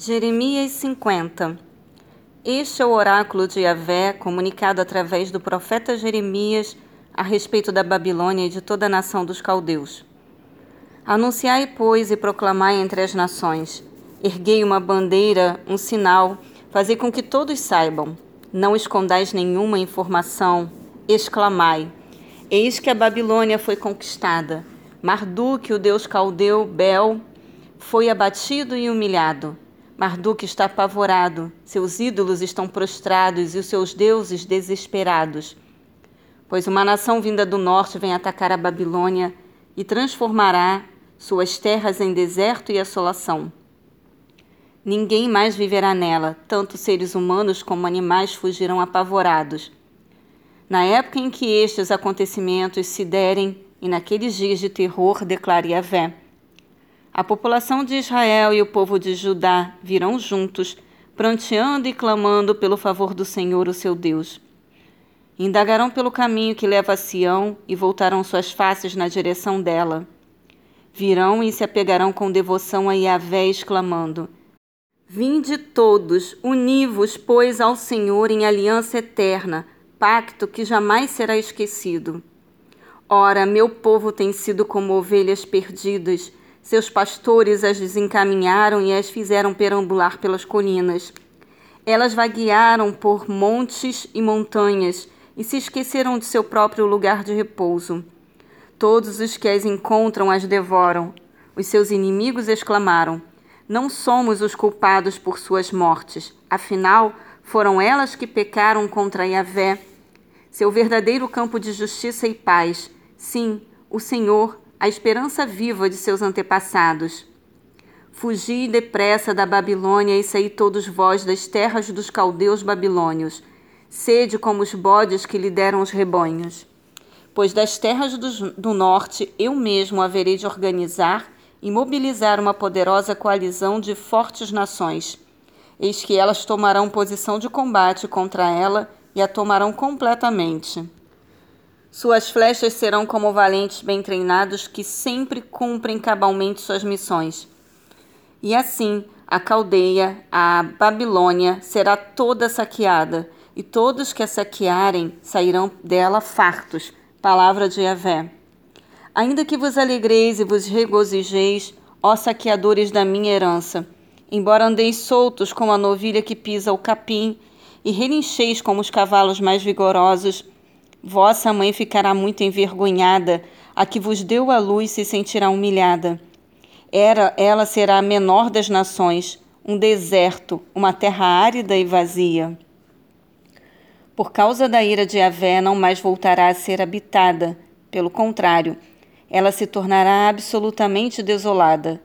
Jeremias 50 Este é o oráculo de Yahvé comunicado através do profeta Jeremias a respeito da Babilônia e de toda a nação dos caldeus. Anunciai, pois, e proclamai entre as nações. Erguei uma bandeira, um sinal, fazei com que todos saibam. Não escondais nenhuma informação. Exclamai: Eis que a Babilônia foi conquistada. Marduk, o deus caldeu, Bel, foi abatido e humilhado. Marduk está apavorado, seus ídolos estão prostrados e os seus deuses desesperados. Pois uma nação vinda do norte vem atacar a Babilônia e transformará suas terras em deserto e assolação. Ninguém mais viverá nela, tanto seres humanos como animais fugirão apavorados. Na época em que estes acontecimentos se derem, e naqueles dias de terror, declare a vé. A população de Israel e o povo de Judá virão juntos, pranteando e clamando pelo favor do Senhor, o seu Deus. Indagarão pelo caminho que leva a Sião e voltarão suas faces na direção dela. Virão e se apegarão com devoção a Yahvé, exclamando: Vinde todos, univos, pois, ao Senhor em aliança eterna, pacto que jamais será esquecido. Ora, meu povo tem sido como ovelhas perdidas seus pastores as desencaminharam e as fizeram perambular pelas colinas. Elas vaguearam por montes e montanhas e se esqueceram de seu próprio lugar de repouso. Todos os que as encontram as devoram. Os seus inimigos exclamaram: Não somos os culpados por suas mortes. Afinal, foram elas que pecaram contra Yahvé, seu verdadeiro campo de justiça e paz. Sim, o Senhor a esperança viva de seus antepassados. Fugi depressa da Babilônia e saí todos vós das terras dos caldeus babilônios. Sede como os bodes que lhe deram os rebanhos. Pois das terras do, do norte eu mesmo haverei de organizar e mobilizar uma poderosa coalizão de fortes nações. Eis que elas tomarão posição de combate contra ela e a tomarão completamente. Suas flechas serão como valentes bem treinados que sempre cumprem cabalmente suas missões. E assim, a caldeia, a Babilônia, será toda saqueada, e todos que a saquearem sairão dela fartos. Palavra de Yahvé. Ainda que vos alegreis e vos regozijeis, ó saqueadores da minha herança, embora andeis soltos como a novilha que pisa o capim, e relincheis como os cavalos mais vigorosos, Vossa mãe ficará muito envergonhada, a que vos deu a luz se sentirá humilhada. Era, ela será a menor das nações, um deserto, uma terra árida e vazia. Por causa da ira de Avé, não mais voltará a ser habitada. Pelo contrário, ela se tornará absolutamente desolada.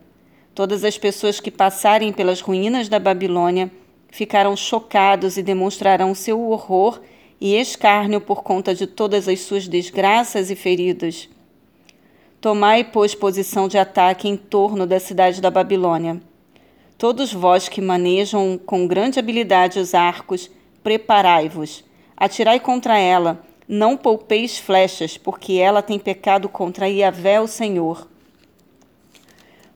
Todas as pessoas que passarem pelas ruínas da Babilônia ficarão chocados e demonstrarão seu horror e escárnio por conta de todas as suas desgraças e feridas. Tomai, pois, posição de ataque em torno da cidade da Babilônia. Todos vós que manejam com grande habilidade os arcos, preparai-vos. Atirai contra ela, não poupeis flechas, porque ela tem pecado contra Iavé, o Senhor.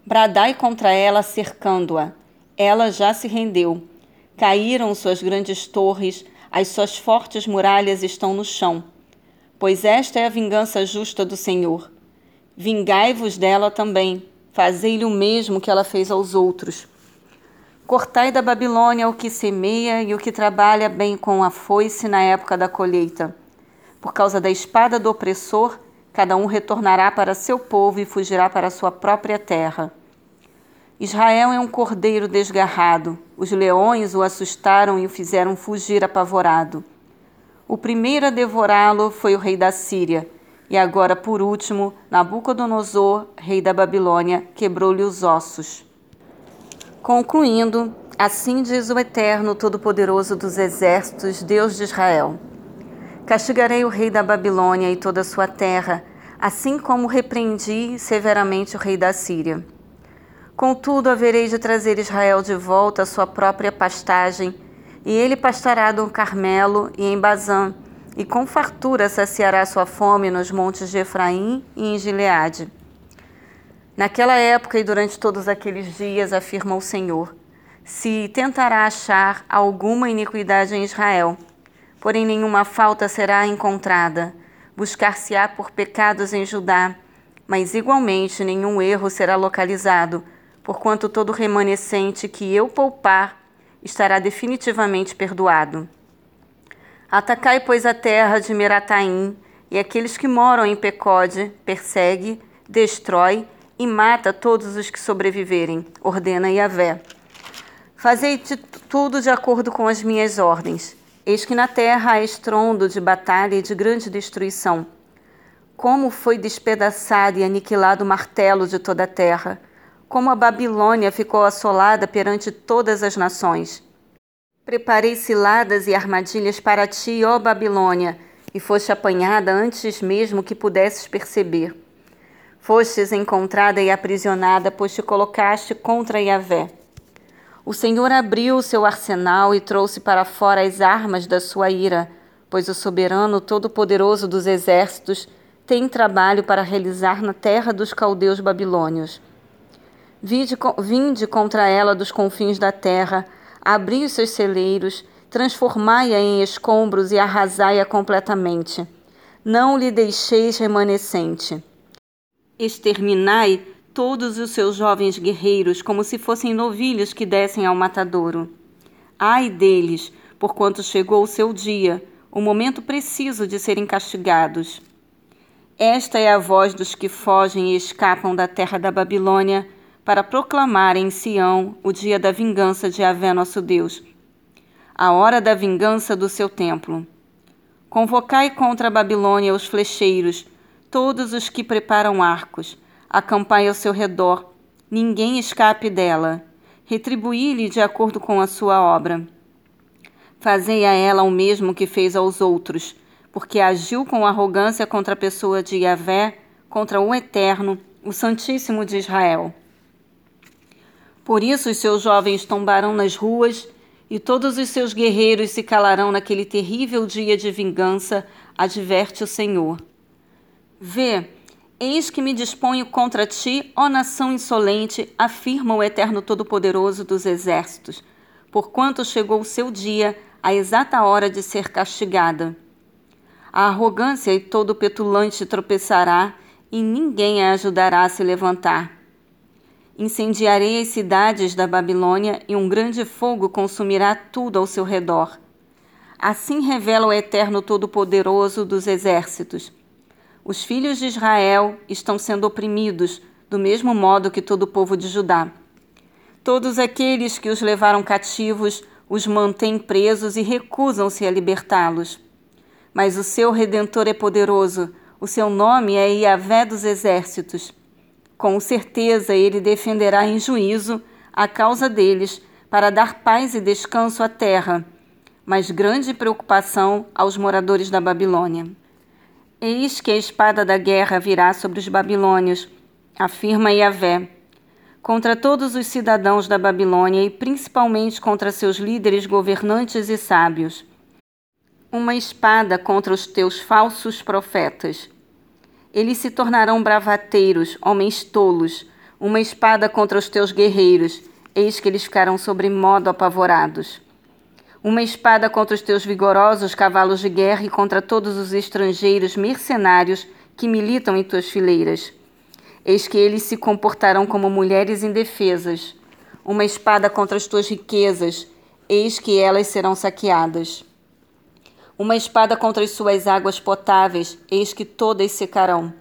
Bradai contra ela, cercando-a. Ela já se rendeu. Caíram suas grandes torres, as suas fortes muralhas estão no chão. Pois esta é a vingança justa do Senhor. Vingai-vos dela também, fazei-lhe o mesmo que ela fez aos outros. Cortai da Babilônia o que semeia e o que trabalha bem com a foice na época da colheita. Por causa da espada do opressor, cada um retornará para seu povo e fugirá para sua própria terra. Israel é um cordeiro desgarrado. Os leões o assustaram e o fizeram fugir apavorado. O primeiro a devorá-lo foi o rei da Síria, e agora, por último, Nabucodonosor, rei da Babilônia, quebrou-lhe os ossos. Concluindo, assim diz o Eterno Todo-Poderoso dos Exércitos, Deus de Israel: Castigarei o rei da Babilônia e toda a sua terra, assim como repreendi severamente o rei da Síria. Contudo, haverei de trazer Israel de volta à sua própria pastagem, e ele pastará no Carmelo e em Bazã, e com fartura saciará sua fome nos montes de Efraim e em Gileade. Naquela época e durante todos aqueles dias, afirma o Senhor, se tentará achar alguma iniquidade em Israel. Porém, nenhuma falta será encontrada. Buscar-se-á por pecados em Judá, mas igualmente nenhum erro será localizado, porquanto todo remanescente que eu poupar estará definitivamente perdoado. Atacai, pois, a terra de Merataim, e aqueles que moram em Pecode, persegue, destrói e mata todos os que sobreviverem, ordena Yahvé. Fazei tudo de acordo com as minhas ordens. Eis que na terra há estrondo de batalha e de grande destruição. Como foi despedaçado e aniquilado o martelo de toda a terra, como a Babilônia ficou assolada perante todas as nações. Preparei ciladas e armadilhas para ti, ó Babilônia, e foste apanhada antes mesmo que pudesses perceber. Fostes encontrada e aprisionada, pois te colocaste contra Yahvé. O Senhor abriu o seu arsenal e trouxe para fora as armas da sua ira, pois o soberano todo-poderoso dos exércitos tem trabalho para realizar na terra dos caldeus babilônios. Vinde, vinde contra ela dos confins da terra, abri os seus celeiros, transformai-a em escombros e arrasai-a completamente. Não lhe deixeis remanescente. Exterminai todos os seus jovens guerreiros como se fossem novilhos que descem ao matadouro. Ai deles, porquanto chegou o seu dia, o momento preciso de serem castigados. Esta é a voz dos que fogem e escapam da terra da Babilônia para proclamar em Sião o dia da vingança de Avé nosso Deus, a hora da vingança do seu templo. Convocai contra a Babilônia os flecheiros, todos os que preparam arcos, acampai ao seu redor, ninguém escape dela. Retribuí-lhe de acordo com a sua obra. Fazei a ela o mesmo que fez aos outros, porque agiu com arrogância contra a pessoa de Yahvé, contra o Eterno, o Santíssimo de Israel. Por isso os seus jovens tombarão nas ruas, e todos os seus guerreiros se calarão naquele terrível dia de vingança, adverte o Senhor. Vê, Eis que me disponho contra ti, ó nação insolente, afirma o Eterno Todo-Poderoso dos Exércitos, porquanto chegou o seu dia, a exata hora de ser castigada. A arrogância e todo petulante tropeçará, e ninguém a ajudará a se levantar. Incendiarei as cidades da Babilônia, e um grande fogo consumirá tudo ao seu redor. Assim revela o Eterno Todo-Poderoso dos Exércitos os filhos de Israel estão sendo oprimidos, do mesmo modo que todo o povo de Judá. Todos aqueles que os levaram cativos os mantêm presos e recusam-se a libertá-los. Mas o seu redentor é poderoso, o seu nome é Iavé dos exércitos. Com certeza ele defenderá em juízo a causa deles, para dar paz e descanso à terra, mas grande preocupação aos moradores da Babilônia. Eis que a espada da guerra virá sobre os babilônios, afirma Yahvé, contra todos os cidadãos da Babilônia e principalmente contra seus líderes governantes e sábios. Uma espada contra os teus falsos profetas. Eles se tornarão bravateiros, homens tolos, uma espada contra os teus guerreiros, eis que eles ficarão sobremodo apavorados uma espada contra os teus vigorosos cavalos de guerra e contra todos os estrangeiros mercenários que militam em tuas fileiras. Eis que eles se comportarão como mulheres indefesas. Uma espada contra as tuas riquezas, eis que elas serão saqueadas. Uma espada contra as suas águas potáveis, eis que todas secarão.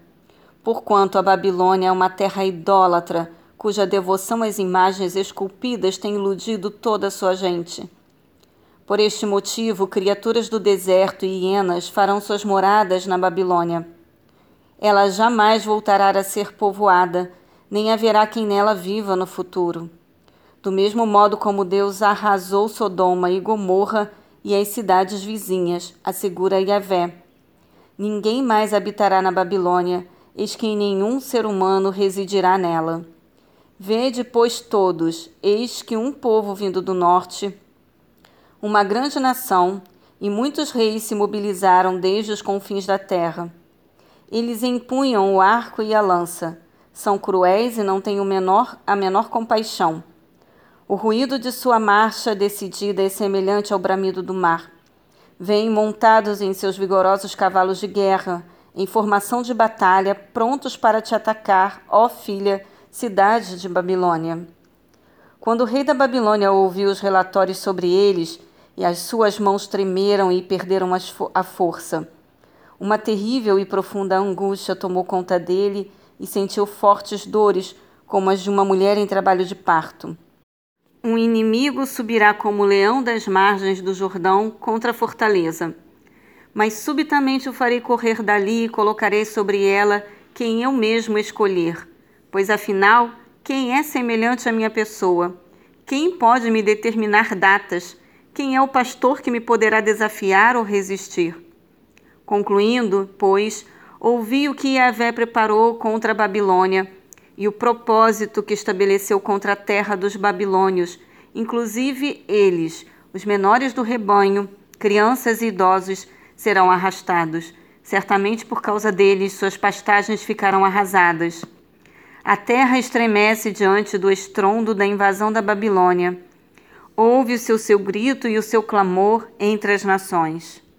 Porquanto a Babilônia é uma terra idólatra, cuja devoção às imagens esculpidas tem iludido toda a sua gente. Por este motivo, criaturas do deserto e hienas farão suas moradas na Babilônia. Ela jamais voltará a ser povoada, nem haverá quem nela viva no futuro. Do mesmo modo como Deus arrasou Sodoma e Gomorra e as cidades vizinhas, assegura Yahvé. Ninguém mais habitará na Babilônia, eis que nenhum ser humano residirá nela. Vede, pois, todos, eis que um povo vindo do norte uma grande nação, e muitos reis se mobilizaram desde os confins da terra. Eles empunham o arco e a lança, são cruéis e não têm o menor, a menor compaixão. O ruído de sua marcha decidida é semelhante ao bramido do mar. Vêm montados em seus vigorosos cavalos de guerra, em formação de batalha, prontos para te atacar, ó filha, cidade de Babilônia. Quando o rei da Babilônia ouviu os relatórios sobre eles, e as suas mãos tremeram e perderam a força, uma terrível e profunda angústia tomou conta dele e sentiu fortes dores, como as de uma mulher em trabalho de parto. Um inimigo subirá como leão das margens do Jordão contra a fortaleza mas subitamente o farei correr dali e colocarei sobre ela quem eu mesmo escolher. Pois afinal, quem é semelhante à minha pessoa? Quem pode me determinar datas? Quem é o pastor que me poderá desafiar ou resistir? Concluindo, pois, ouvi o que Yahvé preparou contra a Babilônia e o propósito que estabeleceu contra a terra dos babilônios, inclusive eles, os menores do rebanho, crianças e idosos, serão arrastados. Certamente por causa deles suas pastagens ficarão arrasadas. A terra estremece diante do estrondo da invasão da Babilônia. Ouve-se o seu grito e o seu clamor entre as nações.